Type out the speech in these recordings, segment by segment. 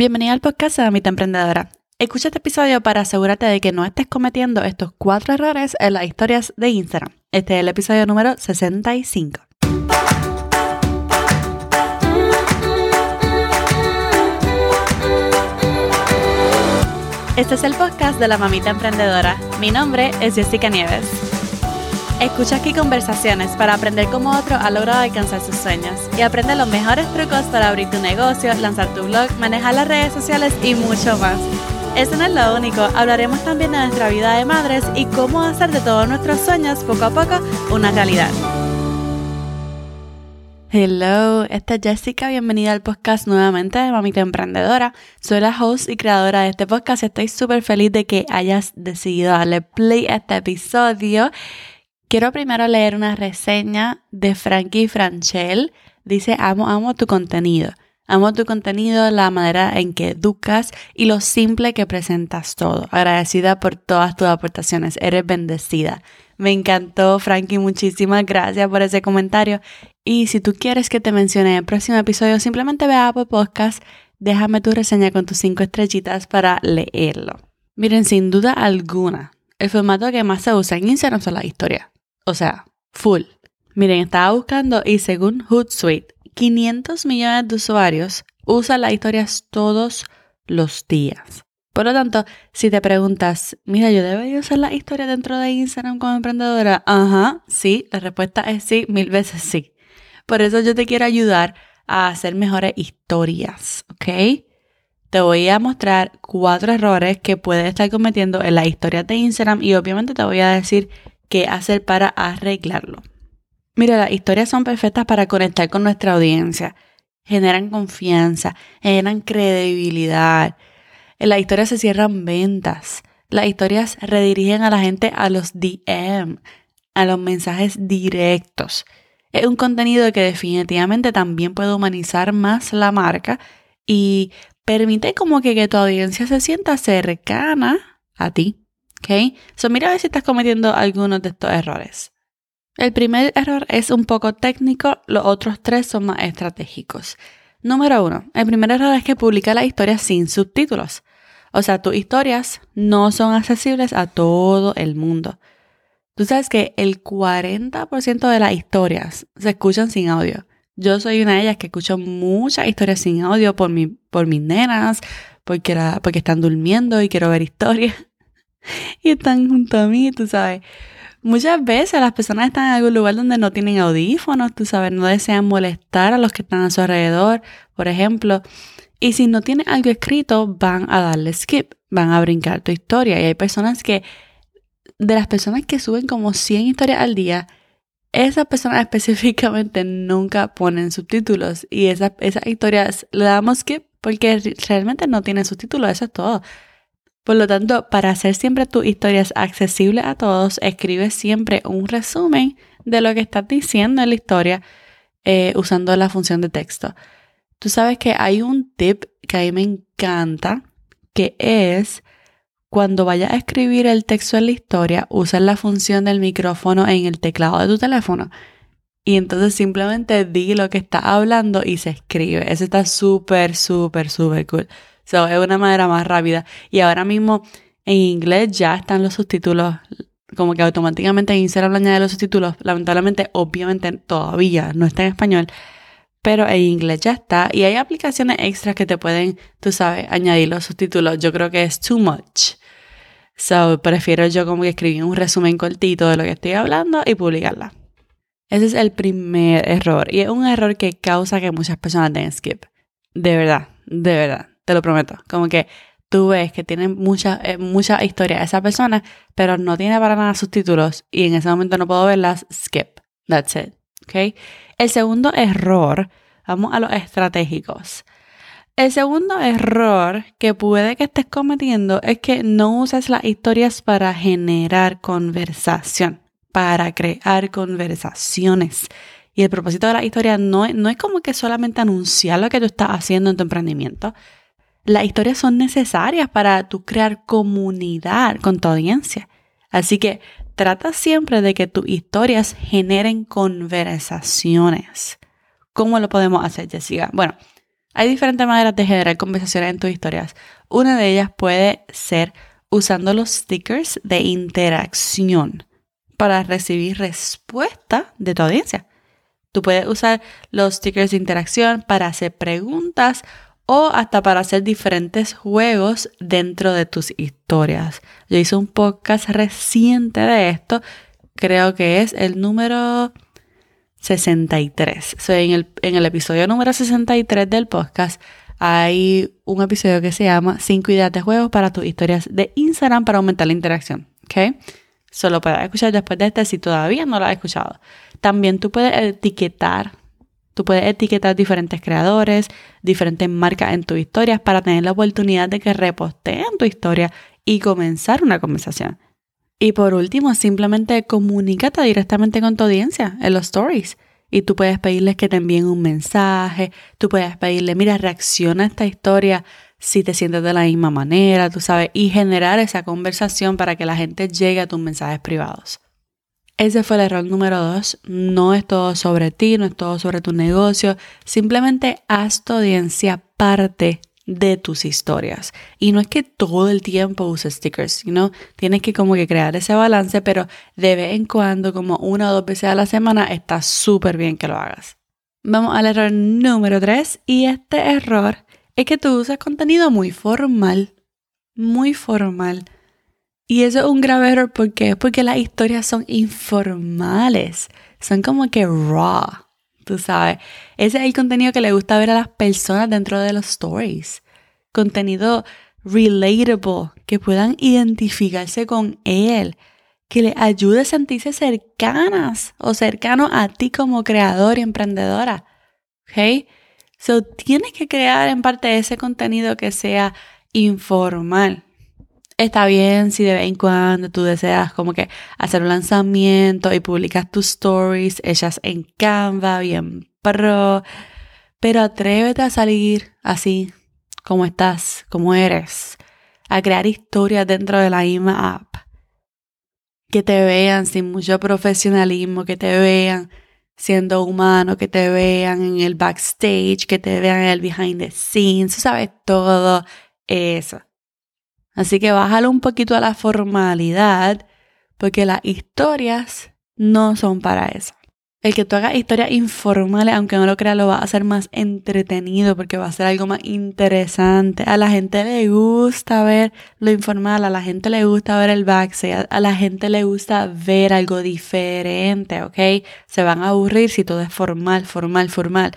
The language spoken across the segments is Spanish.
Bienvenida al podcast de Mamita Emprendedora. Escucha este episodio para asegurarte de que no estés cometiendo estos cuatro errores en las historias de Instagram. Este es el episodio número 65. Este es el podcast de la Mamita Emprendedora. Mi nombre es Jessica Nieves. Escucha aquí conversaciones para aprender cómo otro ha logrado alcanzar sus sueños y aprende los mejores trucos para abrir tu negocio, lanzar tu blog, manejar las redes sociales y mucho más. Eso no es lo único, hablaremos también de nuestra vida de madres y cómo hacer de todos nuestros sueños poco a poco una realidad. Hello, esta es Jessica, bienvenida al podcast nuevamente de Mamita Emprendedora. Soy la host y creadora de este podcast y estoy súper feliz de que hayas decidido darle play a este episodio Quiero primero leer una reseña de Frankie Franchel. Dice, amo, amo tu contenido. Amo tu contenido, la manera en que educas y lo simple que presentas todo. Agradecida por todas tus aportaciones. Eres bendecida. Me encantó, Frankie. Muchísimas gracias por ese comentario. Y si tú quieres que te mencione en el próximo episodio, simplemente ve a Apple Podcast, déjame tu reseña con tus cinco estrellitas para leerlo. Miren, sin duda alguna, el formato que más se usa en Instagram son las historias. O sea, full. Miren, estaba buscando y según Hootsuite, 500 millones de usuarios usan las historias todos los días. Por lo tanto, si te preguntas, mira, yo debería usar la historia dentro de Instagram como emprendedora, ajá, sí, la respuesta es sí, mil veces sí. Por eso yo te quiero ayudar a hacer mejores historias, ¿ok? Te voy a mostrar cuatro errores que puedes estar cometiendo en las historias de Instagram y obviamente te voy a decir qué hacer para arreglarlo. Mira, las historias son perfectas para conectar con nuestra audiencia. Generan confianza, generan credibilidad. En las historias se cierran ventas. Las historias redirigen a la gente a los DM, a los mensajes directos. Es un contenido que definitivamente también puede humanizar más la marca y permite como que, que tu audiencia se sienta cercana a ti. ¿Ok? So mira a ver si estás cometiendo algunos de estos errores. El primer error es un poco técnico, los otros tres son más estratégicos. Número uno, el primer error es que publica las historias sin subtítulos. O sea, tus historias no son accesibles a todo el mundo. Tú sabes que el 40% de las historias se escuchan sin audio. Yo soy una de ellas que escucho muchas historias sin audio por, mi, por mis nenas, porque, porque están durmiendo y quiero ver historias. y están junto a mí, tú sabes. Muchas veces las personas están en algún lugar donde no tienen audífonos, tú sabes, no desean molestar a los que están a su alrededor, por ejemplo. Y si no tienen algo escrito, van a darle skip, van a brincar tu historia. Y hay personas que, de las personas que suben como 100 historias al día, esas personas específicamente nunca ponen subtítulos. Y esas, esas historias le damos skip porque realmente no tienen subtítulos, eso es todo. Por lo tanto, para hacer siempre tus historias accesibles a todos, escribe siempre un resumen de lo que estás diciendo en la historia eh, usando la función de texto. Tú sabes que hay un tip que a mí me encanta, que es cuando vayas a escribir el texto en la historia, usa la función del micrófono en el teclado de tu teléfono. Y entonces simplemente di lo que estás hablando y se escribe. Eso está súper, súper, súper cool. So, es una manera más rápida. Y ahora mismo en inglés ya están los subtítulos, como que automáticamente en Instagram añade los subtítulos. Lamentablemente, obviamente todavía no está en español, pero en inglés ya está. Y hay aplicaciones extras que te pueden, tú sabes, añadir los subtítulos. Yo creo que es too much. So, prefiero yo como que escribir un resumen cortito de lo que estoy hablando y publicarla. Ese es el primer error. Y es un error que causa que muchas personas den skip. De verdad, de verdad te lo prometo. Como que tú ves que tiene mucha, eh, mucha historia esa persona, pero no tiene para nada sus títulos y en ese momento no puedo verlas, skip. That's it. ¿Ok? El segundo error, vamos a los estratégicos. El segundo error que puede que estés cometiendo es que no uses las historias para generar conversación, para crear conversaciones. Y el propósito de la historia no, no es como que solamente anunciar lo que tú estás haciendo en tu emprendimiento, las historias son necesarias para tú crear comunidad con tu audiencia. Así que trata siempre de que tus historias generen conversaciones. ¿Cómo lo podemos hacer, Jessica? Bueno, Hay diferentes maneras de generar conversaciones en tus historias. Una de ellas puede ser usando los stickers de interacción para recibir respuesta de tu audiencia. Tú puedes usar los stickers de interacción para hacer preguntas o hasta para hacer diferentes juegos dentro de tus historias. Yo hice un podcast reciente de esto, creo que es el número 63. en, el, en el episodio número 63 del podcast hay un episodio que se llama 5 ideas de juegos para tus historias de Instagram para aumentar la interacción. ¿Ok? Solo puedes escuchar después de este si todavía no lo has escuchado. También tú puedes etiquetar, tú puedes etiquetar diferentes creadores, diferentes marcas en tus historias para tener la oportunidad de que reposteen tu historia y comenzar una conversación. Y por último, simplemente comunícate directamente con tu audiencia en los stories. Y tú puedes pedirles que te envíen un mensaje, tú puedes pedirle, mira, reacciona a esta historia si te sientes de la misma manera, tú sabes, y generar esa conversación para que la gente llegue a tus mensajes privados. Ese fue el error número dos. No es todo sobre ti, no es todo sobre tu negocio. Simplemente haz tu audiencia parte de tus historias. Y no es que todo el tiempo uses stickers, sino tienes que como que crear ese balance, pero de vez en cuando, como una o dos veces a la semana, está súper bien que lo hagas. Vamos al error número tres. Y este error es que tú usas contenido muy formal. Muy formal. Y eso es un grave error. ¿Por qué? Porque las historias son informales. Son como que raw. Tú sabes. Ese es el contenido que le gusta ver a las personas dentro de los stories. Contenido relatable, que puedan identificarse con él, que les ayude a sentirse cercanas o cercanos a ti como creador y emprendedora. ¿Ok? So, tienes que crear en parte ese contenido que sea informal. Está bien si de vez en cuando tú deseas como que hacer un lanzamiento y publicas tus stories hechas en Canva, bien pro, pero atrévete a salir así, como estás, como eres, a crear historias dentro de la misma app. Que te vean sin mucho profesionalismo, que te vean siendo humano, que te vean en el backstage, que te vean en el behind the scenes, sabes todo eso. Así que bájalo un poquito a la formalidad, porque las historias no son para eso. El que tú hagas historias informales, aunque no lo creas, lo va a hacer más entretenido porque va a ser algo más interesante. A la gente le gusta ver lo informal, a la gente le gusta ver el backstage, a la gente le gusta ver algo diferente, ¿ok? Se van a aburrir si todo es formal, formal, formal.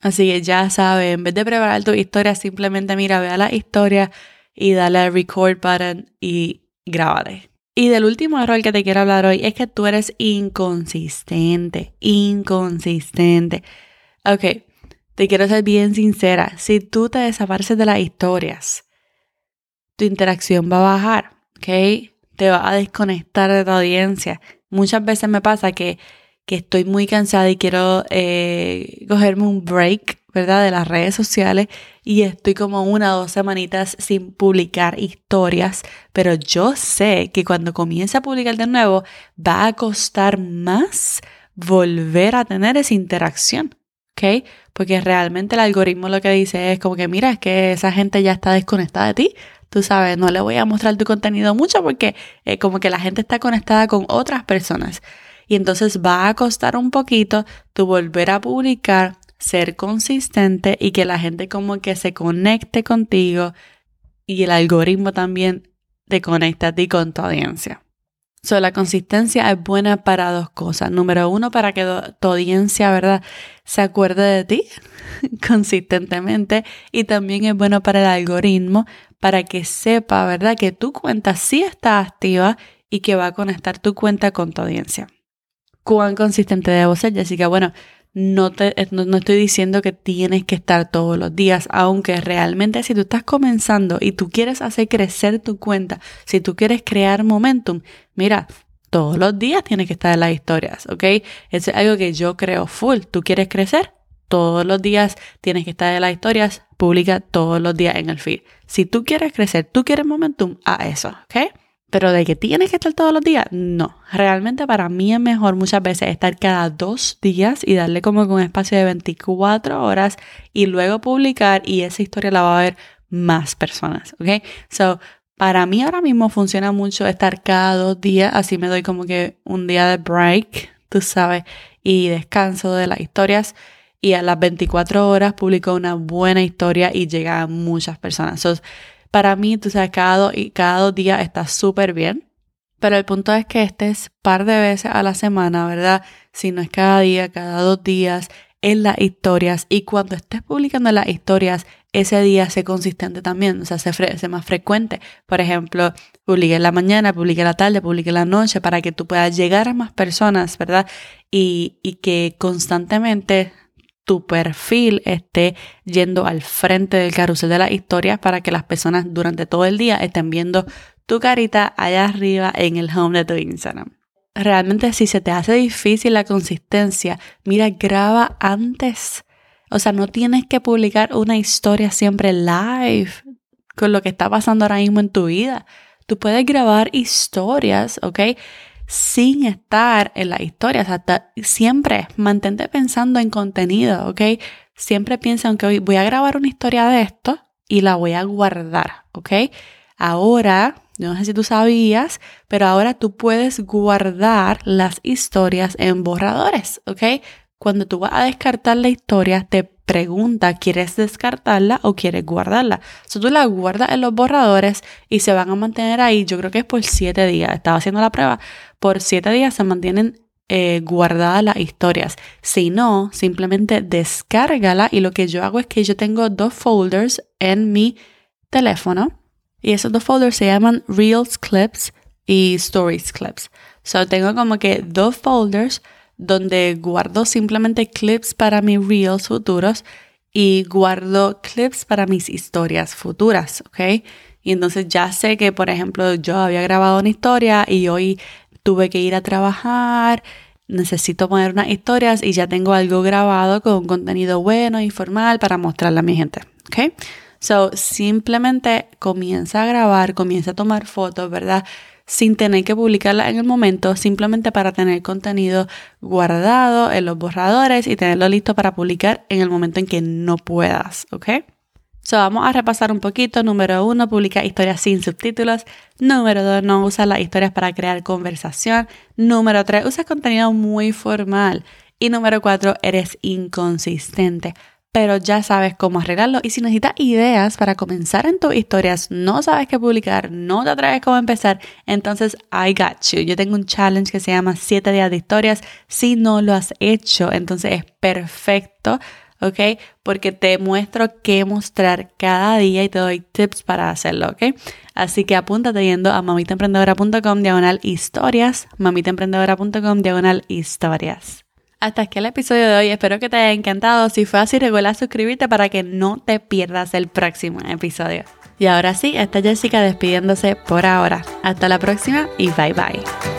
Así que ya sabes, en vez de preparar tu historia, simplemente mira, vea la historia y dale al record button y grábate. Y del último error que te quiero hablar hoy es que tú eres inconsistente, inconsistente. Ok, te quiero ser bien sincera. Si tú te desapareces de las historias, tu interacción va a bajar, ¿ok? Te va a desconectar de tu audiencia. Muchas veces me pasa que, que estoy muy cansada y quiero eh, cogerme un break ¿verdad? De las redes sociales y estoy como una o dos semanitas sin publicar historias, pero yo sé que cuando comience a publicar de nuevo va a costar más volver a tener esa interacción, ¿ok? Porque realmente el algoritmo lo que dice es como que mira, es que esa gente ya está desconectada de ti, tú sabes, no le voy a mostrar tu contenido mucho porque eh, como que la gente está conectada con otras personas. Y entonces va a costar un poquito tu volver a publicar ser consistente y que la gente como que se conecte contigo y el algoritmo también te conecta a ti con tu audiencia. So, la consistencia es buena para dos cosas. Número uno, para que tu audiencia, ¿verdad?, se acuerde de ti consistentemente. Y también es bueno para el algoritmo, para que sepa, ¿verdad?, que tu cuenta sí está activa y que va a conectar tu cuenta con tu audiencia. ¿Cuán consistente debo ser, Jessica? Bueno, no, te, no, estoy diciendo que tienes que estar todos los días, aunque realmente si tú estás comenzando y tú quieres hacer crecer tu cuenta, si tú quieres crear momentum, mira, todos los días tienes que estar en las historias, ¿ok? Eso es algo que yo creo full. ¿Tú quieres crecer? Todos los días tienes que estar en las historias, publica todos los días en el feed. Si tú quieres crecer, tú quieres momentum, a eso, ¿ok? Pero de que tienes que estar todos los días, no. Realmente para mí es mejor muchas veces estar cada dos días y darle como un espacio de 24 horas y luego publicar y esa historia la va a ver más personas, ¿ok? So, para mí ahora mismo funciona mucho estar cada dos días, así me doy como que un día de break, tú sabes, y descanso de las historias y a las 24 horas publico una buena historia y llega a muchas personas. So, para mí, tú sabes, cada dos, cada dos días está súper bien, pero el punto es que estés par de veces a la semana, ¿verdad? Si no es cada día, cada dos días, en las historias y cuando estés publicando las historias, ese día sé consistente también, o sea, sé, más frecuente. Por ejemplo, publique en la mañana, publique en la tarde, publique en la noche para que tú puedas llegar a más personas, ¿verdad? Y, y que constantemente tu perfil esté yendo al frente del carrusel de las historias para que las personas durante todo el día estén viendo tu carita allá arriba en el home de tu Instagram realmente si se te hace difícil la consistencia, mira, graba antes. O sea, no tienes que publicar una historia siempre live con lo que está pasando ahora mismo en tu vida. Tú puedes grabar historias, ¿ok? Sin estar en las historias. Hasta siempre mantente pensando en contenido, ¿ok? Siempre piensa, aunque hoy voy a grabar una historia de esto y la voy a guardar, ¿ok? Ahora no sé si tú sabías, pero ahora tú puedes guardar las historias en borradores, ¿ok? Cuando tú vas a descartar la historia, te pregunta, ¿quieres descartarla o quieres guardarla? So, tú la guardas en los borradores y se van a mantener ahí, yo creo que es por siete días. Estaba haciendo la prueba. Por siete días se mantienen eh, guardadas las historias. Si no, simplemente descárgala y lo que yo hago es que yo tengo dos folders en mi teléfono y esos dos folders se llaman Reels Clips y Stories Clips. So tengo como que dos folders donde guardo simplemente clips para mis Reels futuros y guardo clips para mis historias futuras, ¿ok? Y entonces ya sé que, por ejemplo, yo había grabado una historia y hoy tuve que ir a trabajar, necesito poner unas historias y ya tengo algo grabado con contenido bueno, informal para mostrarle a mi gente, ¿ok? So, simplemente comienza a grabar, comienza a tomar fotos, ¿verdad? Sin tener que publicarla en el momento, simplemente para tener contenido guardado en los borradores y tenerlo listo para publicar en el momento en que no puedas, ¿ok? So, vamos a repasar un poquito. Número uno, publica historias sin subtítulos. Número dos, no usa las historias para crear conversación. Número tres, usa contenido muy formal. Y número cuatro, eres inconsistente pero ya sabes cómo arreglarlo. Y si necesitas ideas para comenzar en tus historias, no sabes qué publicar, no te atreves cómo empezar, entonces I got you. Yo tengo un challenge que se llama 7 días de historias. Si no lo has hecho, entonces es perfecto. ¿ok? Porque te muestro qué mostrar cada día y te doy tips para hacerlo, ¿ok? Así que apúntate yendo a mamitaemprendedora.com diagonal historias, mamitaemprendedora.com diagonal historias. Hasta aquí el episodio de hoy. Espero que te haya encantado. Si fue así, recuerda suscribirte para que no te pierdas el próximo episodio. Y ahora sí, está Jessica despidiéndose por ahora. Hasta la próxima y bye bye.